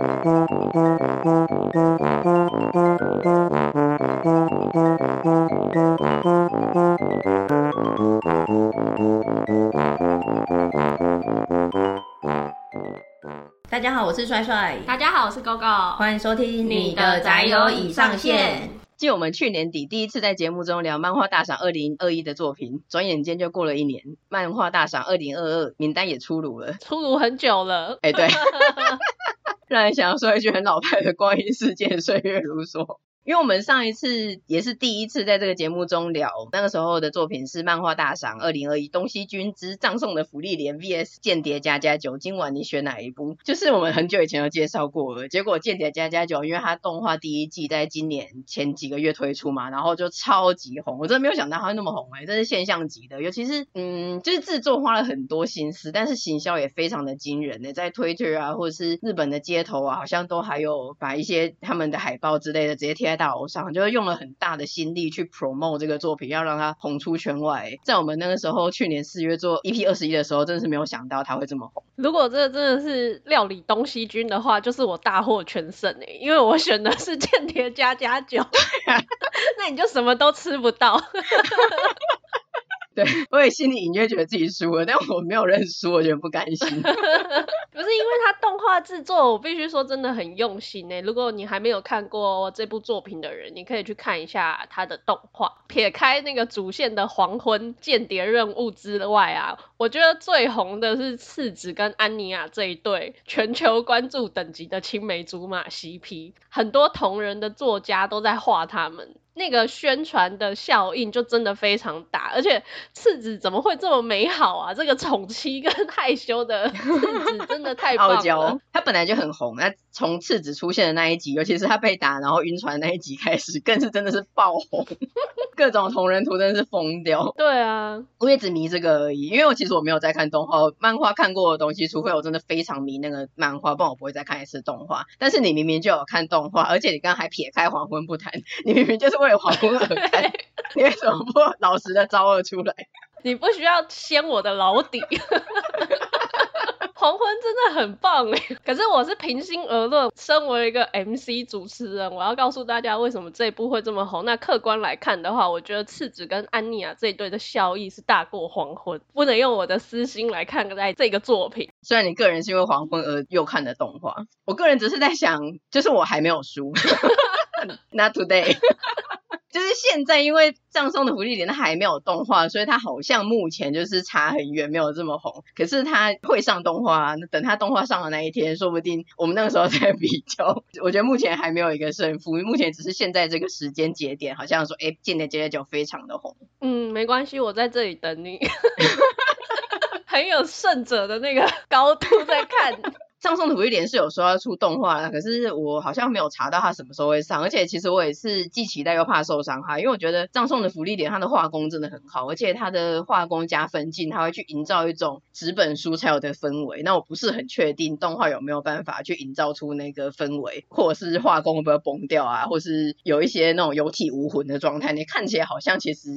大家好，我是帅帅。大家好，我是 GoGo。欢迎收听你的宅友已上线。继我们去年底第一次在节目中聊漫画大赏二零二一的作品，转眼间就过了一年，漫画大赏二零二二名单也出炉了，出炉很久了。哎，对，让人想要说一句很老派的“光阴似箭，岁月如梭”。因为我们上一次也是第一次在这个节目中聊，那个时候的作品是漫画大赏二零二一东西军之葬送的福利连 VS 间谍家家酒。今晚你选哪一部？就是我们很久以前有介绍过了，结果间谍家家酒，因为它动画第一季在今年前几个月推出嘛，然后就超级红。我真的没有想到它会那么红哎、欸，这是现象级的。尤其是嗯，就是制作花了很多心思，但是行销也非常的惊人呢、在 Twitter 啊或者是日本的街头啊，好像都还有把一些他们的海报之类的直接贴在。大楼上就是用了很大的心力去 promote 这个作品，要让它红出圈外。在我们那个时候，去年四月做 EP 二十一的时候，真的是没有想到它会这么红。如果这真的是料理东西军的话，就是我大获全胜哎，因为我选的是间谍加加酒，那你就什么都吃不到。对，我也心里隐约觉得自己输了，但我没有认输，我觉得不甘心。不是因为它动画制作，我必须说真的很用心诶。如果你还没有看过这部作品的人，你可以去看一下它的动画。撇开那个主线的黄昏间谍任务之外啊，我觉得最红的是次子跟安妮亚这一对全球关注等级的青梅竹马 CP，很多同人的作家都在画他们。那个宣传的效应就真的非常大，而且次子怎么会这么美好啊？这个宠妻跟害羞的次子真的太傲娇，他本来就很红，那从次子出现的那一集，尤其是他被打然后晕船的那一集开始，更是真的是爆红，各种同人图真的是疯掉。对啊，我也只迷这个而已，因为我其实我没有在看动画，漫画看过的东西，除非我真的非常迷那个漫画，不然我不会再看一次动画。但是你明明就有看动画，而且你刚刚还撇开黄昏不谈，你明明就是。为了黄昏而看，你为什么不老实的招二出来？你不需要掀我的老底。黄昏真的很棒哎，可是我是平心而论，身为一个 MC 主持人，我要告诉大家为什么这一部会这么红。那客观来看的话，我觉得赤子跟安妮亚这一对的效益是大过黄昏，不能用我的私心来看待这个作品。虽然你个人是因为黄昏而又看的动画，我个人只是在想，就是我还没有输 Not today。就是现在，因为葬送的芙莉莲它还没有动画，所以它好像目前就是差很远，没有这么红。可是它会上动画，那等它动画上的那一天，说不定我们那个时候再比较。我觉得目前还没有一个胜负，目前只是现在这个时间节点，好像说，哎，间谍家家酒非常的红。嗯，没关系，我在这里等你，很有胜者的那个高度在看。葬送的芙莉莲是有说要出动画的，可是我好像没有查到它什么时候会上，而且其实我也是既期待又怕受伤害，因为我觉得葬送的芙莉莲它的画工真的很好，而且它的画工加分镜，它会去营造一种纸本书才有的氛围。那我不是很确定动画有没有办法去营造出那个氛围，或者是画工会不会崩掉啊，或是有一些那种有体无魂的状态，你看起来好像其实。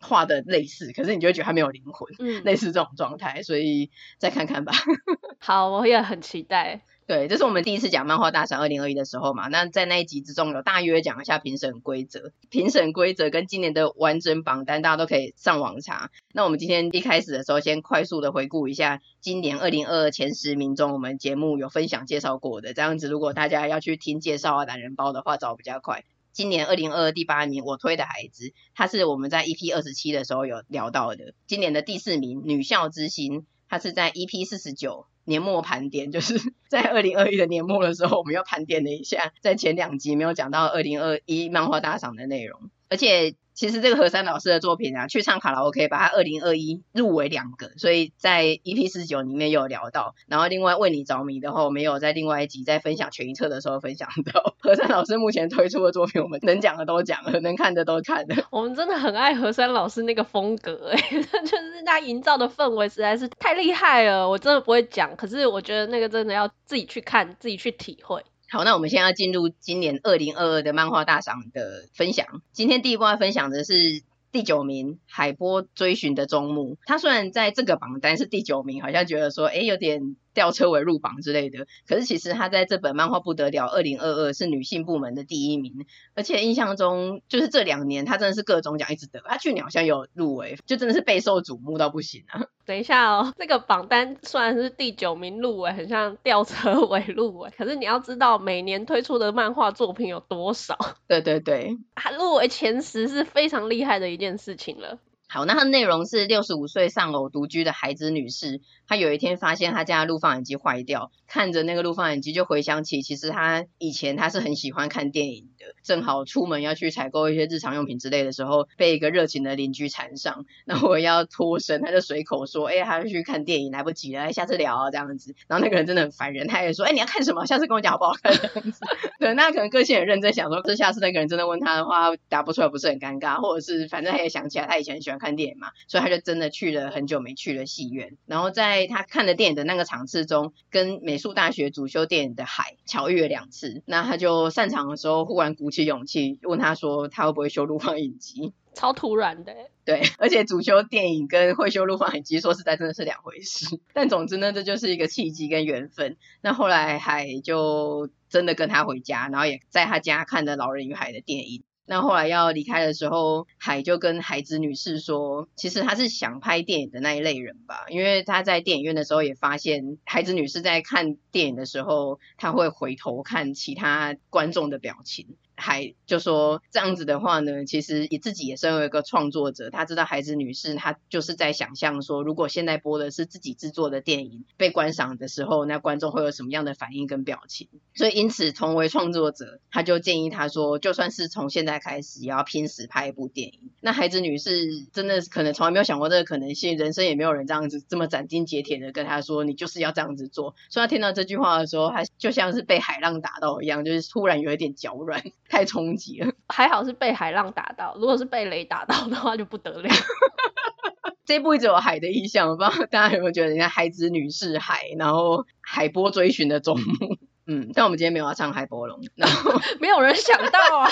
画的类似，可是你就会觉得它没有灵魂，嗯，类似这种状态，所以再看看吧。好，我也很期待。对，这是我们第一次讲漫画大赏二零二一的时候嘛，那在那一集之中有大约讲一下评审规则，评审规则跟今年的完整榜单，大家都可以上网查。那我们今天一开始的时候，先快速的回顾一下今年二零二二前十名中，我们节目有分享介绍过的，这样子如果大家要去听介绍啊懒人包的话，找比较快。今年二零二二第八名，我推的孩子，他是我们在 EP 二十七的时候有聊到的。今年的第四名，女校之星，他是在 EP 四十九年末盘点，就是在二零二一的年末的时候，我们又盘点了一下，在前两集没有讲到二零二一漫画大赏的内容，而且。其实这个何山老师的作品啊，去唱卡拉 OK，把他二零二一入围两个，所以在 EP 四十九里面有聊到。然后另外为你着迷的话，我们有在另外一集在分享全一册的时候分享到何山老师目前推出的作品，我们能讲的都讲了，能看的都看了。我们真的很爱何山老师那个风格，哎，就是他营造的氛围实在是太厉害了，我真的不会讲。可是我觉得那个真的要自己去看，自己去体会。好，那我们现在要进入今年二零二二的漫画大赏的分享。今天第一波要分享的是第九名《海波追寻的终目》。他虽然在这个榜单是第九名，好像觉得说，哎，有点。吊车尾入榜之类的。可是其实他在这本漫画不得了，二零二二是女性部门的第一名，而且印象中就是这两年他真的是各种奖一直得，他去年好像有入围，就真的是备受瞩目到不行啊。等一下哦，这个榜单虽然是第九名入围，很像吊车尾入围，可是你要知道每年推出的漫画作品有多少？对对对，他入围前十是非常厉害的一件事情了。好，那它内容是六十五岁丧偶独居的孩子女士，她有一天发现她家的录放影机坏掉，看着那个录放影机就回想起，其实她以前她是很喜欢看电影正好出门要去采购一些日常用品之类的时候，被一个热情的邻居缠上，那我要脱身，他就随口说，哎、他要去看电影，来不及了，下次聊啊这样子。然后那个人真的很烦人，他也说，哎、你要看什么？下次跟我讲好不好看这样子。对，那可能个性很认真，想说，这下次那个人真的问他的话，答不出来不是很尴尬，或者是反正他也想起来，他以前很喜欢看电影嘛，所以他就真的去了很久没去的戏院，然后在他看的电影的那个场次中，跟美术大学主修电影的海巧遇了两次。那他就散场的时候，忽然鼓起勇气问他说，他会不会修录放影机？超突然的，对，而且主修电影跟会修录放影机，说实在真的是两回事。但总之呢，这就是一个契机跟缘分。那后来海就真的跟他回家，然后也在他家看了《老人与海》的电影。那后来要离开的时候，海就跟海子女士说，其实他是想拍电影的那一类人吧，因为他在电影院的时候也发现，海子女士在看电影的时候，他会回头看其他观众的表情。还就说这样子的话呢，其实也自己也身为一个创作者，他知道孩子女士，她就是在想象说，如果现在播的是自己制作的电影被观赏的时候，那观众会有什么样的反应跟表情？所以因此，同为创作者，他就建议他说，就算是从现在开始，也要拼死拍一部电影。那孩子女士真的可能从来没有想过这个可能性，人生也没有人这样子这么斩钉截铁的跟他说，你就是要这样子做。所以他听到这句话的时候，他就像是被海浪打到一样，就是突然有一点脚软。太冲击了，还好是被海浪打到，如果是被雷打到的话就不得了。这一部一直有海的意象，我不知道大家有没有觉得，人家海子女士海，然后海波追寻的终幕。嗯，但我们今天没有要唱海波龙，然后 没有人想到啊，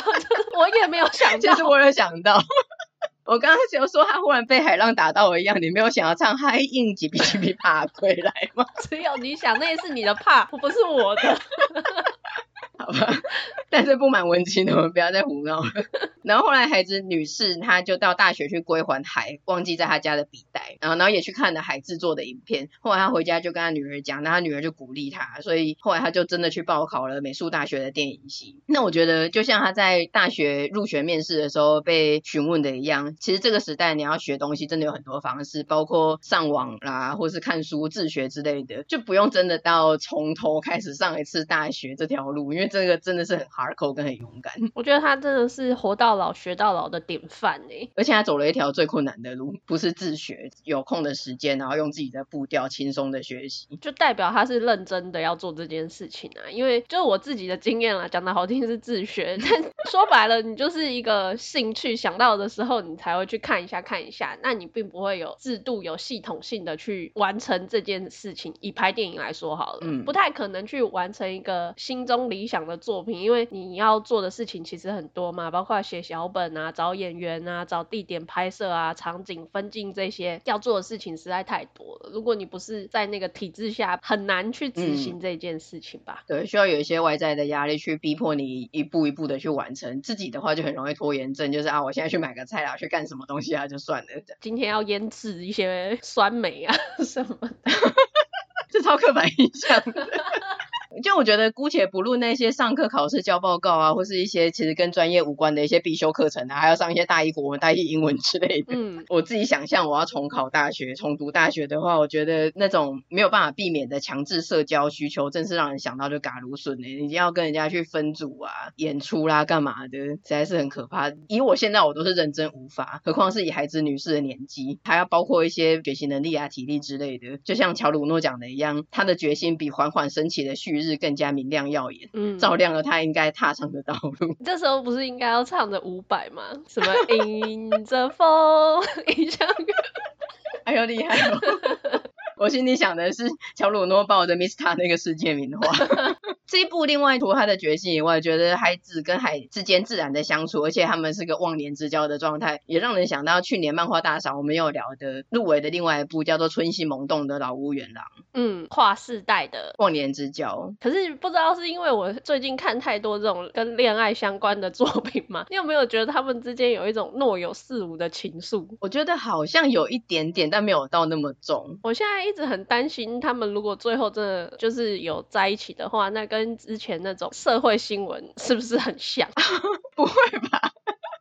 我也没有想到，其实我有想到，我刚刚就说他忽然被海浪打到我一样，你没有想要唱海印几比几比爬回来吗？只有你想，那也是你的怕，不是我的。好吧，但是不满文青的，我们不要再胡闹了。然后后来孩子女士，她就到大学去归还海忘记在她家的笔袋，然后然后也去看了海制作的影片。后来她回家就跟她女儿讲，那她女儿就鼓励她，所以后来她就真的去报考了美术大学的电影系。那我觉得就像她在大学入学面试的时候被询问的一样，其实这个时代你要学东西真的有很多方式，包括上网啦，或是看书自学之类的，就不用真的到从头开始上一次大学这条路，因为。这个真的是很 hardcore 跟很勇敢，我觉得他真的是活到老学到老的典范哎，而且他走了一条最困难的路，不是自学，有空的时间，然后用自己的步调轻松的学习，就代表他是认真的要做这件事情啊。因为就是我自己的经验啦，讲的好听是自学，但说白了，你就是一个兴趣，想到的时候你才会去看一下看一下，那你并不会有制度、有系统性的去完成这件事情。以拍电影来说好了，嗯，不太可能去完成一个心中理想的作品，因为你要做的事情其实很多嘛，包括写小本啊、找演员啊、找地点拍摄啊、场景分镜这些要做的事情实在太多了。如果你不是在那个体制下，很难去执行这件事情吧？嗯、对，需要有一些外在的压力去逼迫你一步一步的去完成。自己的话就很容易拖延症，就是啊，我现在去买个菜啊，去干什么东西啊，就算了。今天要腌制一些酸梅啊 什么的，这超刻板印象的。就我觉得，姑且不论那些上课、考试、交报告啊，或是一些其实跟专业无关的一些必修课程啊，还要上一些大一国文、大一英文之类的。嗯，我自己想象我要重考大学、重读大学的话，我觉得那种没有办法避免的强制社交需求，真是让人想到就嘎如笋诶。你要跟人家去分组啊、演出啦、干嘛的，实在是很可怕。以我现在我都是认真无法，何况是以孩子女士的年纪，还要包括一些学习能力啊、体力之类的。就像乔鲁诺讲的一样，他的决心比缓缓升起的旭日。更加明亮耀眼，嗯，照亮了他应该踏上的道路。这时候不是应该要唱着伍佰吗？什么 迎着风，迎向月，哎呦厉害哦！我心里想的是乔鲁诺抱着 Mista 那个世界名画。这一部另外除了他的决心以外，觉得孩子跟海之间自然的相处，而且他们是个忘年之交的状态，也让人想到去年漫画大赏我们有聊的入围的另外一部叫做《春心萌动的老屋原郎》。嗯，跨世代的忘年之交。可是不知道是因为我最近看太多这种跟恋爱相关的作品吗？你有没有觉得他们之间有一种若有似无的情愫？我觉得好像有一点点，但没有到那么重。我现在一直很担心，他们如果最后真的就是有在一起的话，那跟跟之前那种社会新闻是不是很像？不会吧？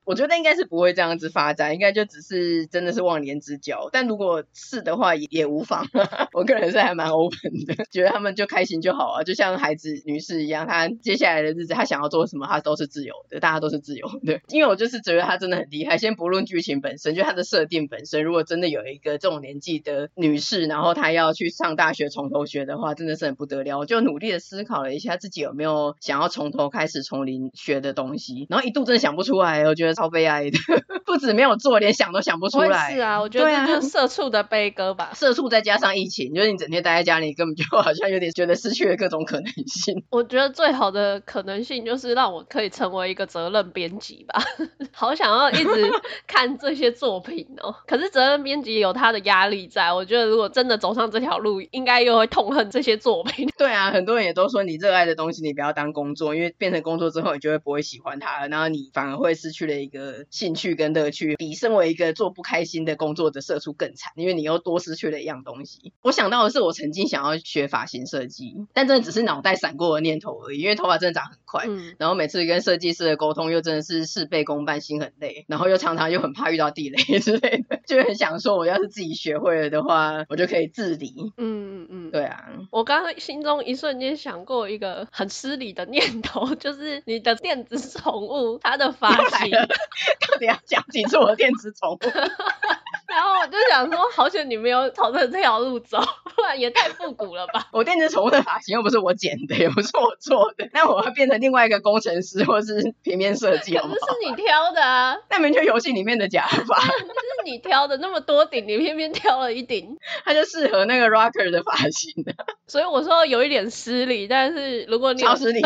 我觉得应该是不会这样子发展，应该就只是真的是忘年之交。但如果是的话，也也无妨。我个人是还蛮 open 的，觉得他们就开心就好啊，就像孩子女士一样，她接下来的日子，她想要做什么，她都是自由的，大家都是自由的。因为我就是觉得她真的很厉害。先不论剧情本身，就她的设定本身，如果真的有一个这种年纪的女士，然后她要去上大学从头学的话，真的是很不得了。我就努力的思考了一下自己有没有想要从头开始从零学的东西，然后一度真的想不出来，我觉得。超悲哀的，不止没有做，连想都想不出来。是啊，我觉得这就是社畜的悲歌吧。社畜再加上疫情，就是你整天待在家里，根本就好像有点觉得失去了各种可能性。我觉得最好的可能性就是让我可以成为一个责任编辑吧。好想要一直 看这些作品哦。可是责任编辑有他的压力在，我觉得如果真的走上这条路，应该又会痛恨这些作品。对啊，很多人也都说你热爱的东西，你不要当工作，因为变成工作之后，你就会不会喜欢它了，然后你反而会失去了一。个兴趣跟乐趣，比身为一个做不开心的工作的社畜更惨，因为你又多失去了一样东西。我想到的是，我曾经想要学发型设计，但真的只是脑袋闪过的念头而已，因为头发真的长很快，嗯，然后每次跟设计师的沟通又真的是事倍功半，心很累，然后又常常又很怕遇到地雷 之类的，就很想说，我要是自己学会了的话，我就可以自理。嗯嗯嗯，对啊。我刚刚心中一瞬间想过一个很失礼的念头，就是你的电子宠物它的发型。到底要讲几次我的电子宠物？然后我就想说，好险你没有朝着这条路走，不然也太复古了吧。我电子宠物的发型又不是我剪的，也不是我做的，那我要变成另外一个工程师或是平面设计好不好？可是是你挑的啊，那明明就游戏里面的假发，就是你挑的，那么多顶，你偏偏挑了一顶，它就适合那个 rocker 的发型的。所以我说有一点失礼，但是如果你有超失礼？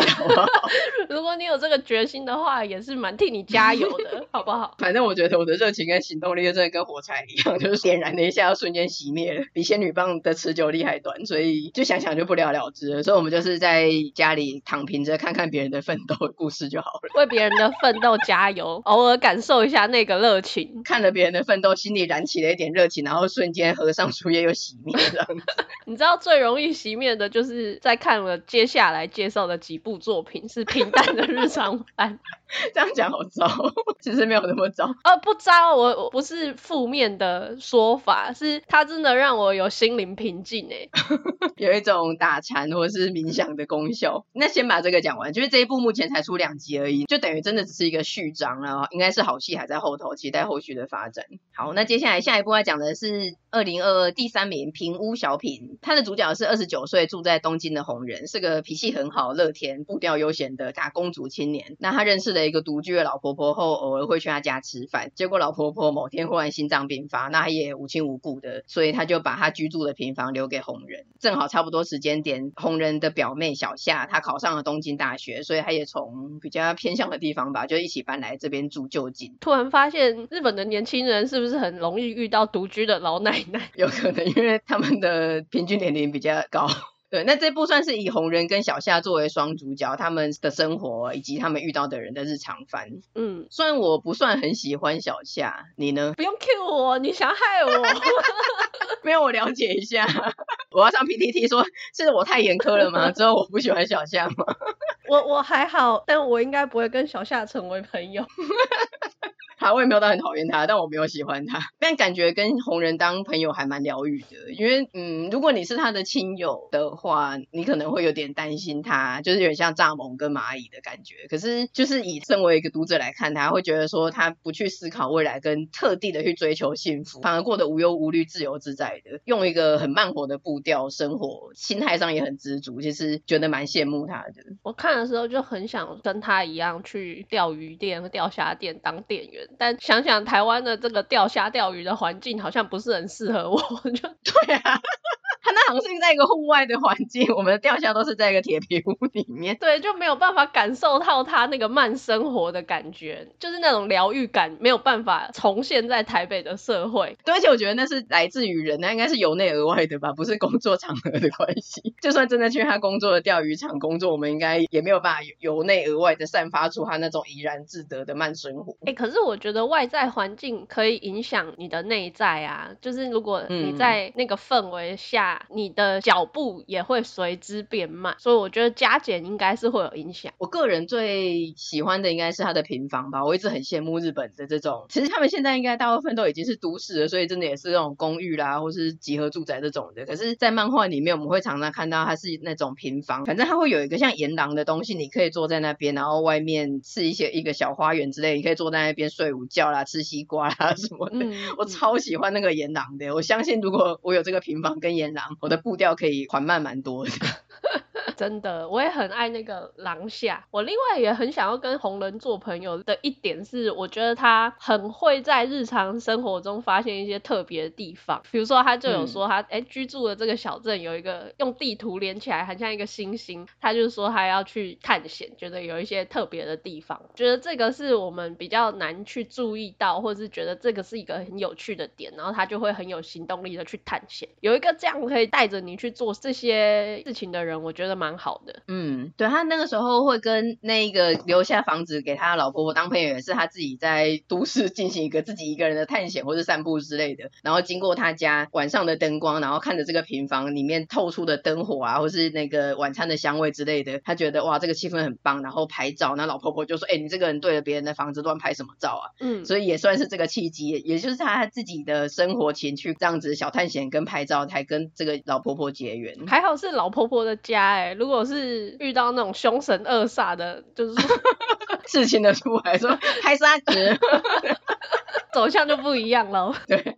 如果你有这个决心的话，也是蛮替你加油的，好不好？反正我觉得我的热情跟行动力就真的跟火柴一样，就是点燃了一下，要瞬间熄灭了，比仙女棒的持久力还短，所以就想想就不了了之了。所以我们就是在家里躺平着，看看别人的奋斗故事就好了，为别人的奋斗加油，偶尔感受一下那个热情。看了别人的奋斗，心里燃起了一点热情，然后瞬间合上书页又熄灭这样子。你知道最容易熄灭的就是在看了接下来介绍的几部作品，是平淡的日常番。这样讲好糟，其实没有那么糟。呃，不糟，我我不是负面的说法，是它真的让我有心灵平静诶，有一种打禅或是冥想的功效。那先把这个讲完，就是这一部目前才出两集而已，就等于真的只是一个序章了，应该是好戏还在后头，期待后续的发展。好，那接下来下一部要讲的是二零二二第三名平屋小品，他的主角是二十九岁住在东京的红人，是个脾气很好、乐天、步调悠闲的打工族青年。那他认识的。一个独居的老婆婆后，偶尔会去她家吃饭。结果老婆婆某天忽然心脏病发，那她也无亲无故的，所以她就把她居住的平房留给红人。正好差不多时间点，红人的表妹小夏，她考上了东京大学，所以她也从比较偏向的地方吧，就一起搬来这边住就近。突然发现，日本的年轻人是不是很容易遇到独居的老奶奶？有可能，因为他们的平均年龄比较高。对，那这部算是以红人跟小夏作为双主角，他们的生活以及他们遇到的人的日常番。嗯，虽然我不算很喜欢小夏，你呢？不用 cue 我，你想害我？没有，我了解一下。我要上 PTT 说，是我太严苛了吗？之后我不喜欢小夏吗？我我还好，但我应该不会跟小夏成为朋友。他我也没有到很讨厌他，但我没有喜欢他。但感觉跟红人当朋友还蛮疗愈的，因为嗯，如果你是他的亲友的话，你可能会有点担心他，就是有点像蚱蜢跟蚂蚁的感觉。可是就是以身为一个读者来看他，会觉得说他不去思考未来，跟特地的去追求幸福，反而过得无忧无虑、自由自在的，用一个很慢活的步调生活，心态上也很知足。其实觉得蛮羡慕他的。我看的时候就很想跟他一样去钓鱼店、钓虾店当店员。但想想台湾的这个钓虾钓鱼的环境，好像不是很适合我，就对啊。他那好像是在一个户外的环境，我们的钓虾都是在一个铁皮屋里面，对，就没有办法感受到他那个慢生活的感觉，就是那种疗愈感没有办法重现在台北的社会。对，而且我觉得那是来自于人，那应该是由内而外的吧，不是工作场合的关系。就算真的去他工作的钓鱼场工作，我们应该也没有办法由内而外的散发出他那种怡然自得的慢生活。哎、欸，可是我觉得外在环境可以影响你的内在啊，就是如果你在那个氛围下，嗯、你的脚步也会随之变慢，所以我觉得加减应该是会有影响。我个人最喜欢的应该是它的平房吧，我一直很羡慕日本的这种。其实他们现在应该大部分都已经是都市了，所以真的也是那种公寓啦，或是集合住宅这种的。可是，在漫画里面，我们会常常看到它是那种平房，反正它会有一个像岩廊的东西，你可以坐在那边，然后外面是一些一个小花园之类，你可以坐在那边睡午觉啦、吃西瓜啦什么的。嗯、我超喜欢那个岩廊的，我相信如果我有这个平房跟岩廊，我的步调可以缓慢蛮多的。真的，我也很爱那个廊下。我另外也很想要跟红人做朋友的一点是，我觉得他很会在日常生活中发现一些特别的地方。比如说，他就有说他哎、嗯、居住的这个小镇有一个用地图连起来，很像一个星星。他就说他要去探险，觉得有一些特别的地方。觉得这个是我们比较难去注意到，或者是觉得这个是一个很有趣的点，然后他就会很有行动力的去探险。有一个这样可以带着你去做这些事情的人，我觉得蛮。蛮好的，嗯，对，他那个时候会跟那个留下房子给他老婆婆当朋友，也是他自己在都市进行一个自己一个人的探险或是散步之类的。然后经过他家晚上的灯光，然后看着这个平房里面透出的灯火啊，或是那个晚餐的香味之类的，他觉得哇，这个气氛很棒。然后拍照，那老婆婆就说：“哎、欸，你这个人对着别人的房子乱拍什么照啊？”嗯，所以也算是这个契机，也就是他自己的生活情趣这样子小探险跟拍照，才跟这个老婆婆结缘。还好是老婆婆的家哎、欸。如果是遇到那种凶神恶煞的，就是 事情的出来说拍砂纸，走向就不一样喽。对。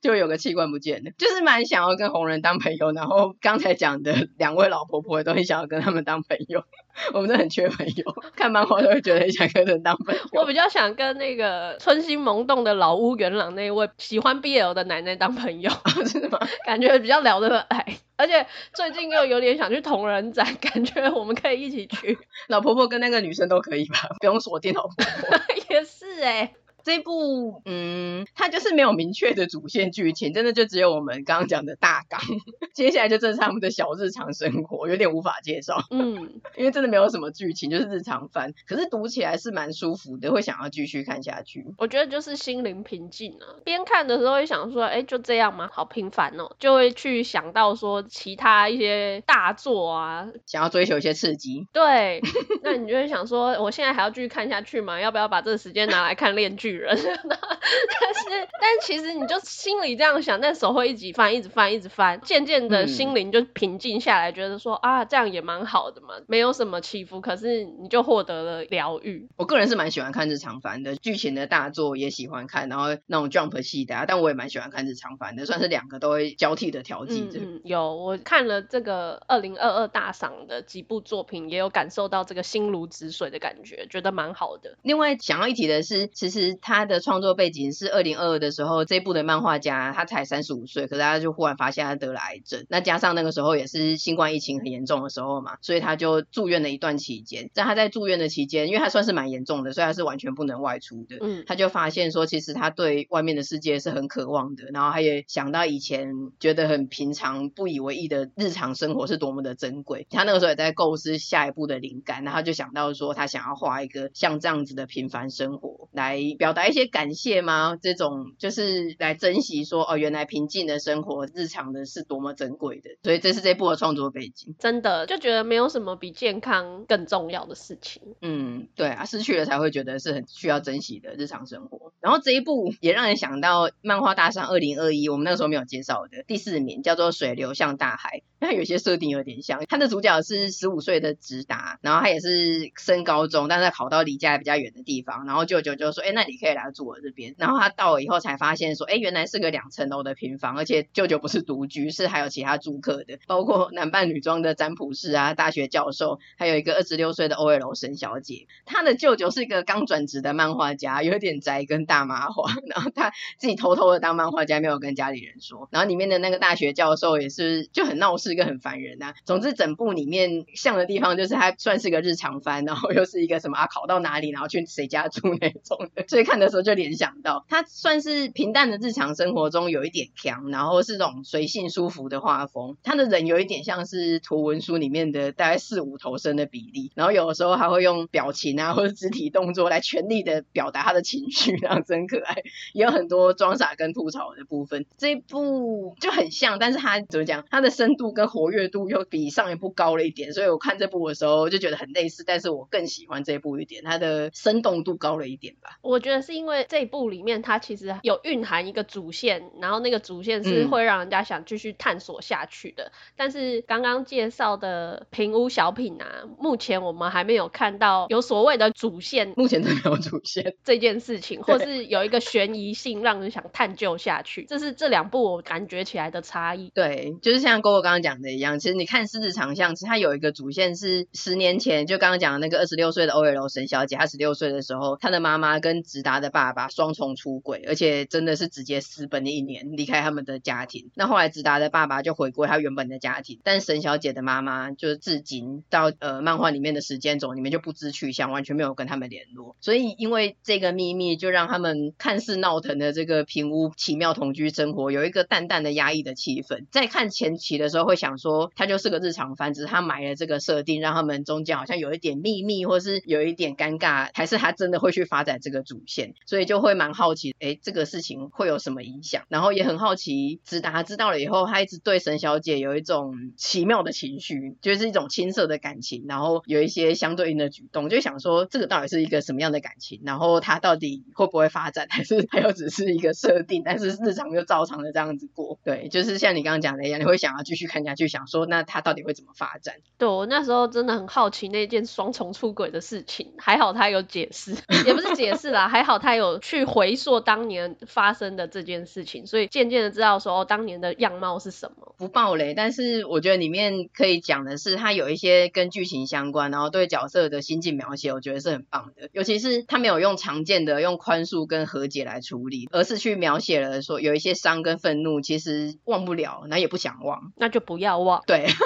就有个器官不见了，就是蛮想要跟红人当朋友，然后刚才讲的两位老婆婆都很想要跟他们当朋友，我们都很缺朋友，看漫画都会觉得很想跟人当朋友。我比较想跟那个春心萌动的老屋元朗那位喜欢 BL 的奶奶当朋友，真的吗？感觉比较聊得来，而且最近又有点想去同人展，感觉我们可以一起去。老婆婆跟那个女生都可以吧，不用锁定老婆婆。也是哎、欸。这一部，嗯，它就是没有明确的主线剧情，真的就只有我们刚刚讲的大纲，接下来就正是他们的小日常生活，有点无法介绍，嗯，因为真的没有什么剧情，就是日常番，可是读起来是蛮舒服的，会想要继续看下去。我觉得就是心灵平静啊，边看的时候会想说，哎，就这样吗？好平凡哦，就会去想到说其他一些大作啊，想要追求一些刺激。对，那你就会想说，我现在还要继续看下去吗？要不要把这个时间拿来看链锯人，但是，但其实你就心里这样想，但手会一直翻，一直翻，一直翻，渐渐的心灵就平静下来，觉得说啊，这样也蛮好的嘛，没有什么起伏，可是你就获得了疗愈。我个人是蛮喜欢看日常番的，剧情的大作也喜欢看，然后那种 Jump 系的，啊，但我也蛮喜欢看日常番的，算是两个都会交替的调剂着。嗯，有我看了这个二零二二大赏的几部作品，也有感受到这个心如止水的感觉，觉得蛮好的。另外想要一提的是，其实他的创作背景是二零二二的时候，这部的漫画家他才三十五岁，可是他就忽然发现他得了癌症。那加上那个时候也是新冠疫情很严重的时候嘛，所以他就住院了一段期间。在他在住院的期间，因为他算是蛮严重的，所以他是完全不能外出的。嗯，他就发现说，其实他对外面的世界是很渴望的。然后他也想到以前觉得很平常、不以为意的日常生活是多么的珍贵。他那个时候也在构思下一步的灵感，然后就想到说，他想要画一个像这样子的平凡生活，来表达一些感谢吗？这种就是来珍惜说哦，原来平静的生活、日常的是多么珍贵的，所以这是这部的创作背景。真的就觉得没有什么比健康更重要的事情。嗯，对啊，失去了才会觉得是很需要珍惜的日常生活。然后这一部也让人想到漫画大赏二零二一，我们那个时候没有介绍的第四名叫做《水流向大海》。他有些设定有点像。他的主角是十五岁的直达，然后他也是升高中，但是他考到离家比较远的地方，然后舅舅就说：“哎，那你可以来住我这边。”然后他到了以后才发现说：“哎，原来是个两层楼的平房，而且舅舅不是独居，是还有其他住客的，包括男扮女装的占卜师啊、大学教授，还有一个二十六岁的 OL 沈小姐。他的舅舅是一个刚转职的漫画家，有点宅跟大麻花，然后他自己偷偷的当漫画家，没有跟家里人说。然后里面的那个大学教授也是就很闹事，一个很烦人啊。总之，整部里面像的地方就是他算是个日常番，然后又是一个什么啊，考到哪里，然后去谁家住那种，所以看的时候就联想到，他算是平淡的日常生活中有一点强，然后是这种随性舒服的画风。他的人有一点像是图文书里面的大概四五头身的比例，然后有的时候还会用表情啊或者肢体动作来全力的表达他的情绪，然后真可爱，也有很多装傻跟吐槽的部分。这一部就很像，但是他怎么讲，他的深度跟活跃度又比上一部高了一点，所以我看这部的时候就觉得很类似，但是我更喜欢这一部一点，它的生动度高了一点吧。我觉得是因为这一部里面它其实有蕴含一个主线，然后那个主线是会让人家想继续探索下去的。嗯、但是刚刚介绍的平屋小品啊，目前我们还没有看到有所谓的主线，目前都没有主线这件事情，或是有一个悬疑性让人想探究下去，这是这两部我感觉起来的差异。对，就是像 GoGo 刚刚讲的一样，其实你看《狮子长相》，其实它有一个主线是十年前，就刚刚讲的那个二十六岁的 OL 沈小姐，她十六岁的时候，她的妈妈跟直达的爸爸双重出轨，而且真的是直接私奔了一年，离开他们的家庭。那后来直达的爸爸就回归他原本的家庭，但沈小姐的妈妈就是至今到呃漫画里面的时间轴里面就不知去向，完全没有跟他们联络。所以因为这个秘密，就让他们看似闹腾的这个平屋奇妙同居生活有一个淡淡的压抑的气氛。在看前期的时候会想说，它就是个日常番，只是他埋了这个设定，让他们中间好像有一点秘密，或是有一点尴尬，还是他真的会去发展这个主线，所以就会蛮好奇，哎，这个事情会有什么影响？然后也很好奇，直达知道了以后，他一直对沈小姐有一种奇妙的情绪，就是一种青涩的感情，然后有一些相对应的举动，就想说这个到底是一个什么样的感情？然后他到底会不会发展，还是还有只是一个设定？但是日常就照常的这样子过，对，就是像你刚刚讲的一样，你会想要继续看下去，想说那他到底会怎么发展？对，我那时候真的很好奇那件双重出轨的事情，还好他有解释，也不是解释啦，还好他有去回溯当年发生的这件事情，所以渐渐的知道说哦，当年的样貌是什么。不暴雷，但是我觉得里面可以讲的是，他有一些跟剧情相关，然后对角色的心境描写，我觉得是很棒的。尤其是他没有用常见的用宽恕跟和解来处理，而是去描写了说有一些伤跟愤怒，其实忘不了，那也不想忘，那就不不要忘。对。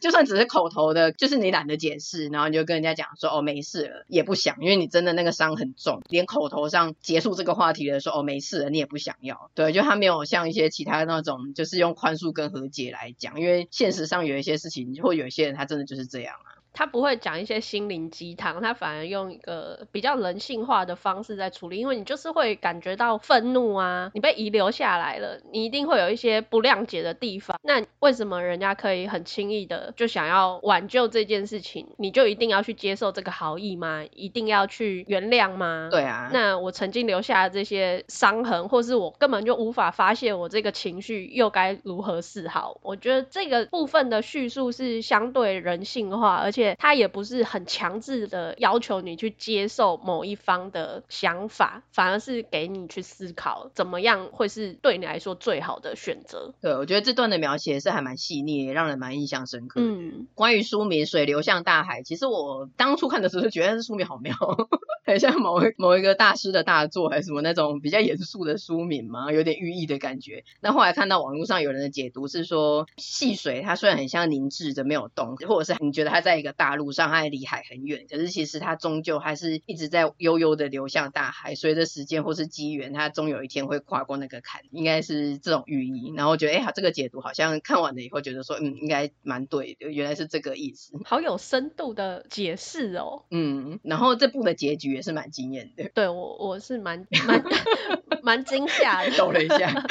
就算只是口头的，就是你懒得解释，然后你就跟人家讲说哦，没事了，也不想，因为你真的那个伤很重，连口头上结束这个话题的时候哦，没事了，你也不想要。对，就他没有像一些其他那种，就是用宽恕跟和解来讲，因为现实上有一些事情，或有一些人他真的就是这样啊。他不会讲一些心灵鸡汤，他反而用一个比较人性化的方式在处理，因为你就是会感觉到愤怒啊，你被遗留下来了，你一定会有一些不谅解的地方。那为什么人家可以很轻易的就想要挽救这件事情，你就一定要去接受这个好意吗？一定要去原谅吗？对啊。那我曾经留下的这些伤痕，或是我根本就无法发泄我这个情绪，又该如何是好？我觉得这个部分的叙述是相对人性化，而且。且他也不是很强制的要求你去接受某一方的想法，反而是给你去思考怎么样会是对你来说最好的选择。对，我觉得这段的描写是还蛮细腻，也让人蛮印象深刻。嗯，关于书名《水流向大海》，其实我当初看的时候就觉得这书名好妙，很像某一某一个大师的大作，还是什么那种比较严肃的书名嘛，有点寓意的感觉。那后来看到网络上有人的解读是说，细水它虽然很像凝滞着没有动，或者是你觉得它在一个大陆上，它离海很远，可是其实它终究还是一直在悠悠的流向大海。随着时间或是机缘，它终有一天会跨过那个坎，应该是这种寓意。然后我觉得，哎，这个解读好像看完了以后，觉得说，嗯，应该蛮对的，原来是这个意思。好有深度的解释哦。嗯，然后这部的结局也是蛮惊艳的。对我，我是蛮蛮蛮惊吓的，抖了一下。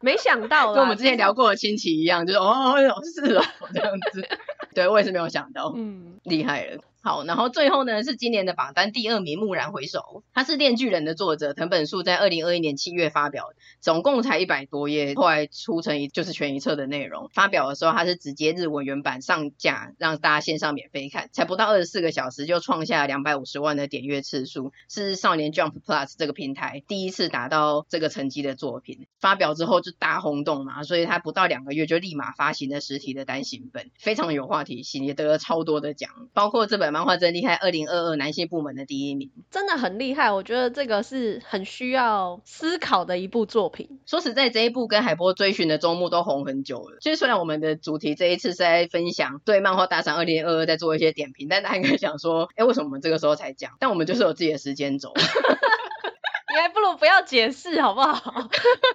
没想到，跟我们之前聊过的亲戚一样，就是哦，是哦，这样子。对，我也是没有想到，嗯，厉害了。好，然后最后呢是今年的榜单第二名《蓦然回首》，他是《链锯人》的作者藤本树，在二零二一年七月发表，总共才一百多页，后来出成一就是全一册的内容。发表的时候，他是直接日文原版上架，让大家线上免费看，才不到二十四个小时就创下两百五十万的点阅次数，是少年 Jump Plus 这个平台第一次达到这个成绩的作品。发表之后就大轰动嘛，所以他不到两个月就立马发行了实体的单行本，非常有话题性，也得了超多的奖，包括这本。漫画真厉害，二零二二男性部门的第一名，真的很厉害。我觉得这个是很需要思考的一部作品。说实在，这一部跟海波追寻的周末都红很久了。其实虽然我们的主题这一次是在分享对漫画大赏二零二二在做一些点评，但大家应该想说，哎，为什么我们这个时候才讲？但我们就是有自己的时间轴。你还不如不要解释好不好？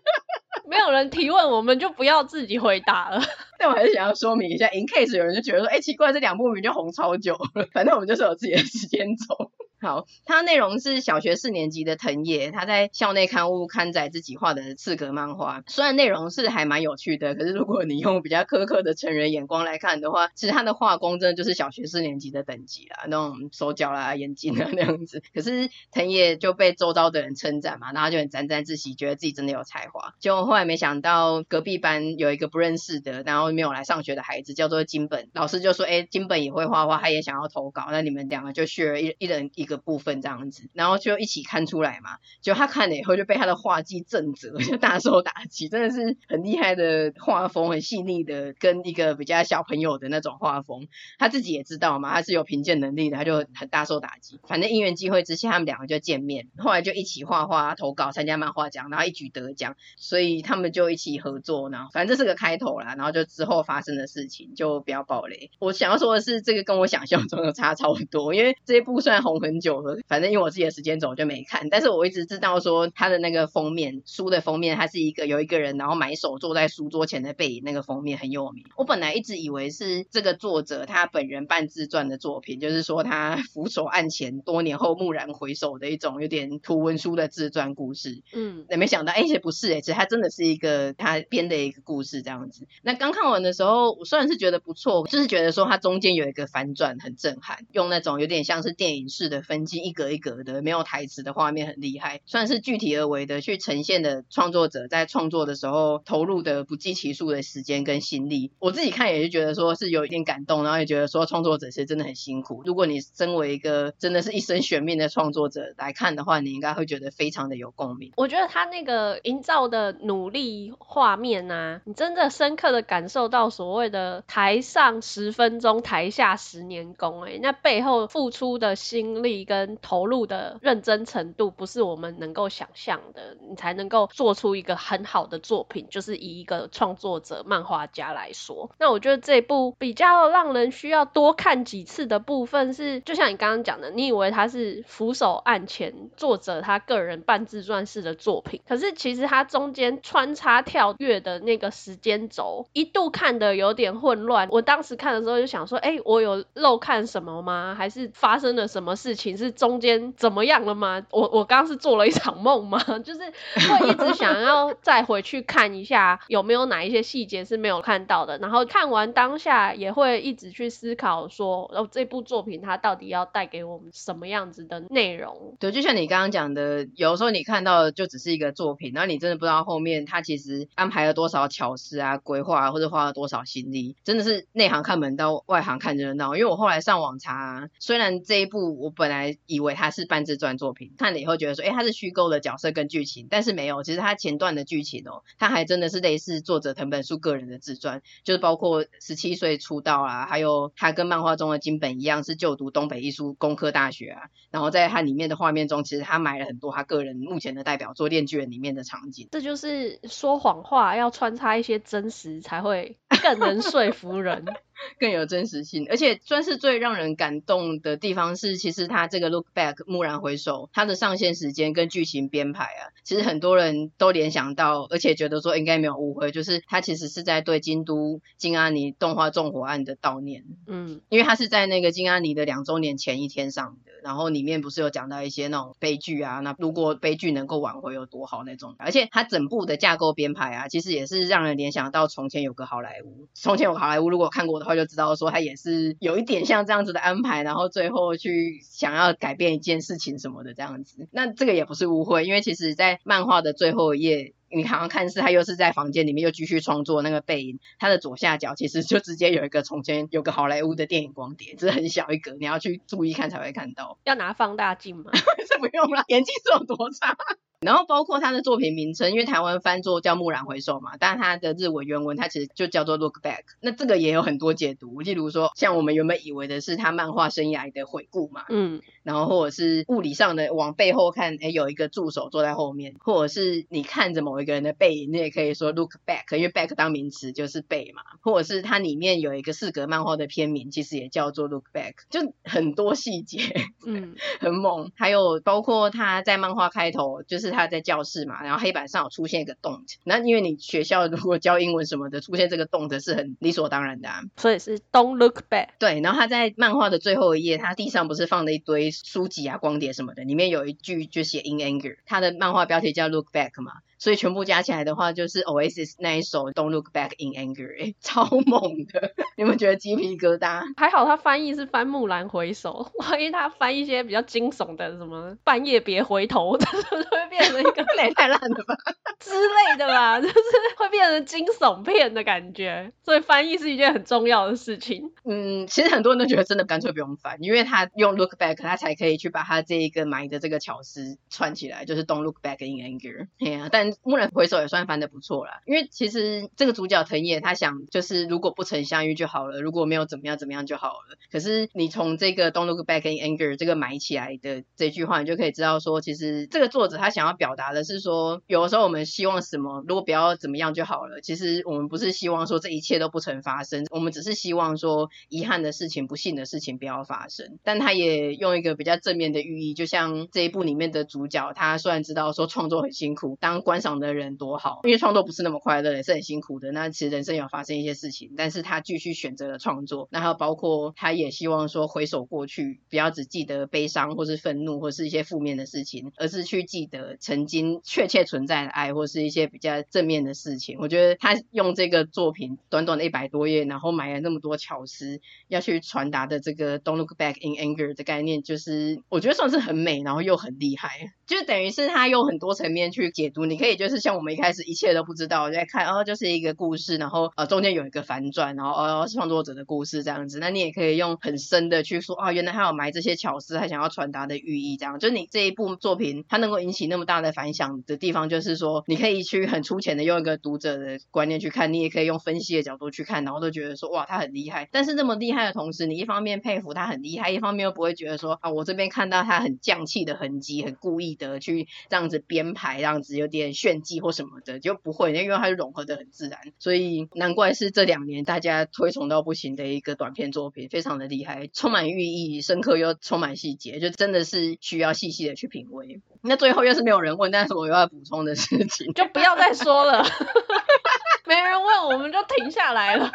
没有人提问，我们就不要自己回答了。但我还是想要说明一下，in case 有人就觉得说，哎，奇怪，这两部名就红超久了。反正我们就是有自己的时间轴。好，它内容是小学四年级的藤野，他在校内刊物刊载自己画的四格漫画。虽然内容是还蛮有趣的，可是如果你用比较苛刻的成人眼光来看的话，其实他的画工真的就是小学四年级的等级啦，那种手脚啦、眼睛啊 那样子。可是藤野就被周遭的人称赞嘛，然后就很沾沾自喜，觉得自己真的有才华。结果后来没想到隔壁班有一个不认识的，然后没有来上学的孩子，叫做金本，老师就说：“哎，金本也会画画，他也想要投稿，那你们两个就续了一一人一个部分这样子，然后就一起看出来嘛。就他看了以后就被他的画技震折，就大受打击。真的是很厉害的画风，很细腻的，跟一个比较小朋友的那种画风。他自己也知道嘛，他是有评鉴能力的，他就很大受打击。反正因缘际会之下，他们两个就见面，后来就一起画画、投稿、参加漫画奖，然后一举得奖。所以他们就一起合作，然后反正这是个开头啦。然后就之后发生的事情就不要爆雷。我想要说的是，这个跟我想象中的差超多，因为这一部虽然红很久了，反正。因为我自己的时间轴我就没看，但是我一直知道说他的那个封面书的封面，它是一个有一个人然后埋首坐在书桌前的背影，那个封面很有名。我本来一直以为是这个作者他本人半自传的作品，就是说他俯首案前多年后蓦然回首的一种有点图文书的自传故事。嗯，那没想到哎，其实不是哎，其实他真的是一个他编的一个故事这样子。那刚看完的时候，我虽然是觉得不错，就是觉得说他中间有一个反转很震撼，用那种有点像是电影式的分镜，一格一格。的没有台词的画面很厉害，算是具体而为的去呈现的创作者在创作的时候投入的不计其数的时间跟心力。我自己看也是觉得说是有一点感动，然后也觉得说创作者是真的很辛苦。如果你身为一个真的是一生悬命的创作者来看的话，你应该会觉得非常的有共鸣。我觉得他那个营造的努力画面啊，你真的深刻的感受到所谓的台上十分钟，台下十年功。哎，那背后付出的心力跟投入。的认真程度不是我们能够想象的，你才能够做出一个很好的作品。就是以一个创作者、漫画家来说，那我觉得这部比较让人需要多看几次的部分是，就像你刚刚讲的，你以为他是俯首案前作者他个人半自传式的作品，可是其实他中间穿插跳跃的那个时间轴，一度看得有点混乱。我当时看的时候就想说，哎，我有漏看什么吗？还是发生了什么事情？你是中间。怎么样了吗？我我刚刚是做了一场梦吗？就是会一直想要再回去看一下有没有哪一些细节是没有看到的，然后看完当下也会一直去思考说，哦，这部作品它到底要带给我们什么样子的内容？对，就像你刚刚讲的，有时候你看到的就只是一个作品，然后你真的不知道后面它其实安排了多少巧思啊、规划啊，或者花了多少心力，真的是内行看门道，外行看热闹。因为我后来上网查，虽然这一部我本以为它是半自传作品，看了以后觉得说，哎，它是虚构的角色跟剧情，但是没有，其实它前段的剧情哦，它还真的是类似作者藤本树个人的自传，就是包括十七岁出道啊，还有他跟漫画中的金本一样是就读东北艺术工科大学啊，然后在它里面的画面中，其实他埋了很多他个人目前的代表作《链锯人》里面的场景。这就是说谎话要穿插一些真实才会更能说服人。更有真实性，而且算是最让人感动的地方是，其实他这个 look back 蓦然回首，他的上线时间跟剧情编排啊，其实很多人都联想到，而且觉得说应该没有误会，就是他其实是在对京都金阿尼动画纵火案的悼念。嗯，因为他是在那个金阿尼的两周年前一天上的，然后里面不是有讲到一些那种悲剧啊，那如果悲剧能够挽回有多好那种，而且它整部的架构编排啊，其实也是让人联想到从前有个好莱坞，从前有好莱坞，如果看过的话。话，就知道说他也是有一点像这样子的安排，然后最后去想要改变一件事情什么的这样子。那这个也不是误会，因为其实在漫画的最后一页。你好像看似他又是在房间里面又继续创作那个背影，他的左下角其实就直接有一个从前有个好莱坞的电影光碟，只是很小一格，你要去注意看才会看到。要拿放大镜吗？是不用了，眼睛是有多差？然后包括他的作品名称，因为台湾翻作叫《木然回首》嘛，但是他的日文原文它其实就叫做 Look Back。那这个也有很多解读，例如说，像我们原本以为的是他漫画生涯的回顾嘛，嗯，然后或者是物理上的往背后看，哎，有一个助手坐在后面，或者是你看着某一个人的背影，你也可以说 Look Back，因为 Back 当名词就是背嘛，或者是它里面有一个四格漫画的片名，其实也叫做 Look Back，就很多细节，嗯，很猛。还有包括他在漫画开头，就是他在教室嘛。然后黑板上有出现一个 don't，那因为你学校如果教英文什么的，出现这个 don't 是很理所当然的啊，所以是 don't look back。对，然后他在漫画的最后一页，他地上不是放了一堆书籍啊、光碟什么的，里面有一句就写 in anger，他的漫画标题叫 look back 嘛。所以全部加起来的话，就是 Oasis 那一首 Don't Look Back in Anger，欸，超猛的！你们觉得鸡皮疙瘩？还好他翻译是翻木兰回首，万一他翻一些比较惊悚的，什么半夜别回头，这 就会变成一个雷太烂了吧之类的吧，就是会变成惊悚片的感觉。所以翻译是一件很重要的事情。嗯，其实很多人都觉得真的干脆不用翻，因为他用 Look Back，他才可以去把他这一个埋的这个巧思串起来，就是 Don't Look Back in Anger。对啊，但蓦然回首也算翻得不错啦，因为其实这个主角藤野他想就是如果不曾相遇就好了，如果没有怎么样怎么样就好了。可是你从这个 Don't look back in anger 这个埋起来的这句话，你就可以知道说，其实这个作者他想要表达的是说，有的时候我们希望什么，如果不要怎么样就好了。其实我们不是希望说这一切都不曾发生，我们只是希望说遗憾的事情、不幸的事情不要发生。但他也用一个比较正面的寓意，就像这一部里面的主角，他虽然知道说创作很辛苦，当观赏的人。多好，因为创作不是那么快乐，也是很辛苦的。那其实人生有发生一些事情，但是他继续选择了创作。那还有包括他也希望说回首过去，不要只记得悲伤或是愤怒或是一些负面的事情，而是去记得曾经确切存在的爱或是一些比较正面的事情。我觉得他用这个作品短短的一百多页，然后埋了那么多巧思，要去传达的这个 Don't look back in anger 的概念，就是我觉得算是很美，然后又很厉害，就等于是他用很多层面去解读。你可以就是像我。们一开始一切都不知道，在看哦，就是一个故事，然后呃中间有一个反转，然后哦创作者的故事这样子。那你也可以用很深的去说，哦，原来他有埋这些巧思，他想要传达的寓意，这样。就你这一部作品，它能够引起那么大的反响的地方，就是说你可以去很粗浅的用一个读者的观念去看，你也可以用分析的角度去看，然后都觉得说哇，他很厉害。但是这么厉害的同时，你一方面佩服他很厉害，一方面又不会觉得说啊，我这边看到他很匠气的痕迹，很故意的去这样子编排，这样子有点炫技或什么的，就不。会，因为它融合的很自然，所以难怪是这两年大家推崇到不行的一个短片作品，非常的厉害，充满寓意，深刻又充满细节，就真的是需要细细的去品味。那最后又是没有人问，但是我又要补充的事情，就不要再说了，没人问我们就停下来了。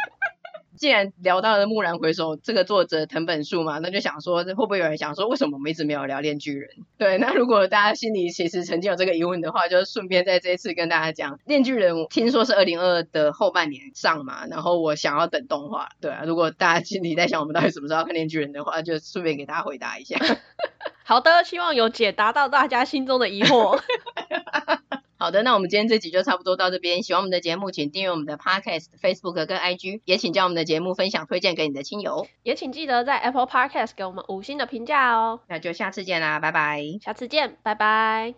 既然聊到了《蓦然回首》这个作者藤本树嘛，那就想说，会不会有人想说，为什么我们一直没有聊《链锯人》？对，那如果大家心里其实曾经有这个疑问的话，就顺便在这一次跟大家讲，《链锯人》听说是二零二二的后半年上嘛，然后我想要等动画。对啊，如果大家心里在想我们到底什么时候要看《链锯人》的话，就顺便给大家回答一下。好的，希望有解答到大家心中的疑惑。好的，那我们今天这集就差不多到这边。喜欢我们的节目，请订阅我们的 Podcast、Facebook 跟 IG，也请将我们的节目分享推荐给你的亲友，也请记得在 Apple Podcast 给我们五星的评价哦。那就下次见啦，拜拜。下次见，拜拜。